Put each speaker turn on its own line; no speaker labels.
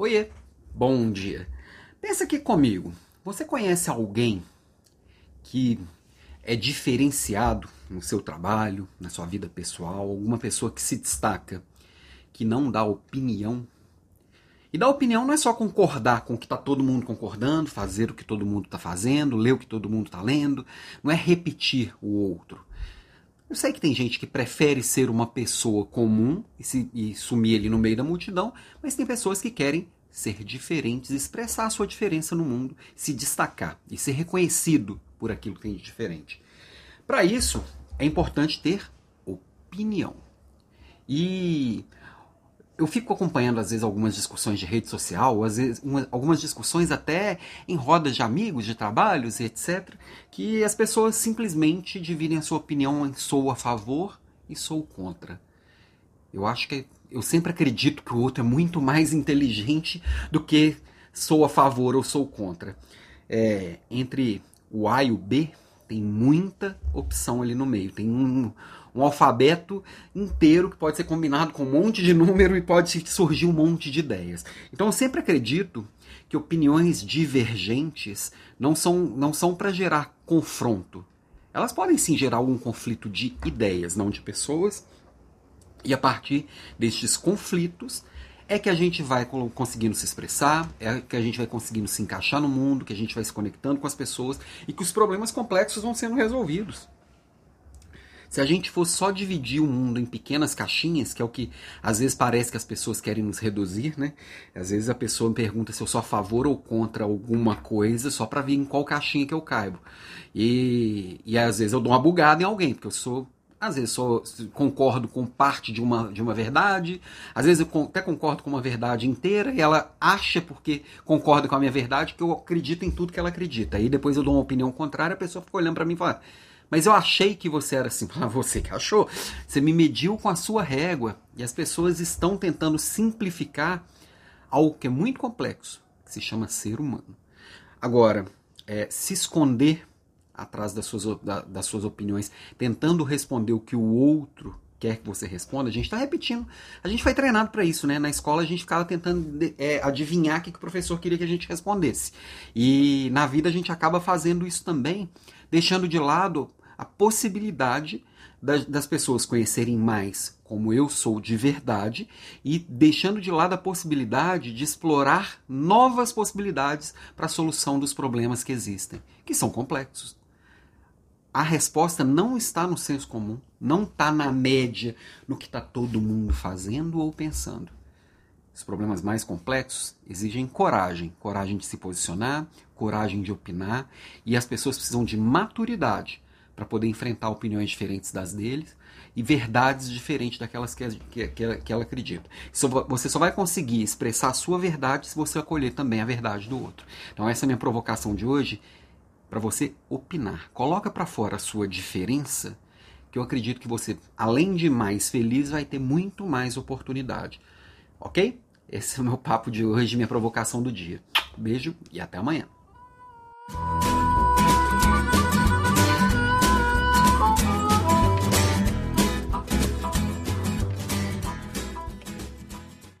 Oiê, bom dia. Pensa aqui comigo. Você conhece alguém que é diferenciado no seu trabalho, na sua vida pessoal, alguma pessoa que se destaca, que não dá opinião? E dar opinião não é só concordar com o que está todo mundo concordando, fazer o que todo mundo está fazendo, ler o que todo mundo está lendo, não é repetir o outro. Eu sei que tem gente que prefere ser uma pessoa comum e, se, e sumir ali no meio da multidão, mas tem pessoas que querem ser diferentes, expressar a sua diferença no mundo, se destacar e ser reconhecido por aquilo que tem de diferente. Para isso, é importante ter opinião. E eu fico acompanhando às vezes algumas discussões de rede social, às vezes uma, algumas discussões até em rodas de amigos, de trabalhos, etc, que as pessoas simplesmente dividem a sua opinião em sou a favor e sou contra. Eu acho que eu sempre acredito que o outro é muito mais inteligente do que sou a favor ou sou contra. É, entre o A e o B tem muita opção ali no meio. Tem um, um alfabeto inteiro que pode ser combinado com um monte de número e pode surgir um monte de ideias. Então eu sempre acredito que opiniões divergentes não são, não são para gerar confronto. Elas podem sim gerar algum conflito de ideias, não de pessoas. E a partir destes conflitos é que a gente vai conseguindo se expressar, é que a gente vai conseguindo se encaixar no mundo, que a gente vai se conectando com as pessoas e que os problemas complexos vão sendo resolvidos. Se a gente fosse só dividir o mundo em pequenas caixinhas, que é o que às vezes parece que as pessoas querem nos reduzir, né? Às vezes a pessoa me pergunta se eu sou a favor ou contra alguma coisa só para ver em qual caixinha que eu caibo. E, e às vezes eu dou uma bugada em alguém, porque eu sou às vezes sou, concordo com parte de uma, de uma verdade, às vezes eu até concordo com uma verdade inteira e ela acha, porque concorda com a minha verdade, que eu acredito em tudo que ela acredita. Aí depois eu dou uma opinião contrária, a pessoa fica olhando para mim e fala: mas eu achei que você era assim. Ah, você que achou? Você me mediu com a sua régua. E as pessoas estão tentando simplificar algo que é muito complexo, que se chama ser humano. Agora, é, se esconder atrás das suas, da, das suas opiniões, tentando responder o que o outro quer que você responda, a gente está repetindo. A gente foi treinado para isso, né? Na escola a gente ficava tentando é, adivinhar o que, que o professor queria que a gente respondesse. E na vida a gente acaba fazendo isso também, deixando de lado a possibilidade das, das pessoas conhecerem mais como eu sou de verdade e deixando de lado a possibilidade de explorar novas possibilidades para a solução dos problemas que existem, que são complexos. A resposta não está no senso comum, não está na média, no que está todo mundo fazendo ou pensando. Os problemas mais complexos exigem coragem, coragem de se posicionar, coragem de opinar, e as pessoas precisam de maturidade para poder enfrentar opiniões diferentes das deles e verdades diferentes daquelas que, que, que, que ela acredita. você só vai conseguir expressar a sua verdade se você acolher também a verdade do outro. Então essa é a minha provocação de hoje para você opinar. Coloca para fora a sua diferença, que eu acredito que você, além de mais feliz, vai ter muito mais oportunidade. Ok? Esse é o meu papo de hoje, minha provocação do dia. Beijo e até amanhã.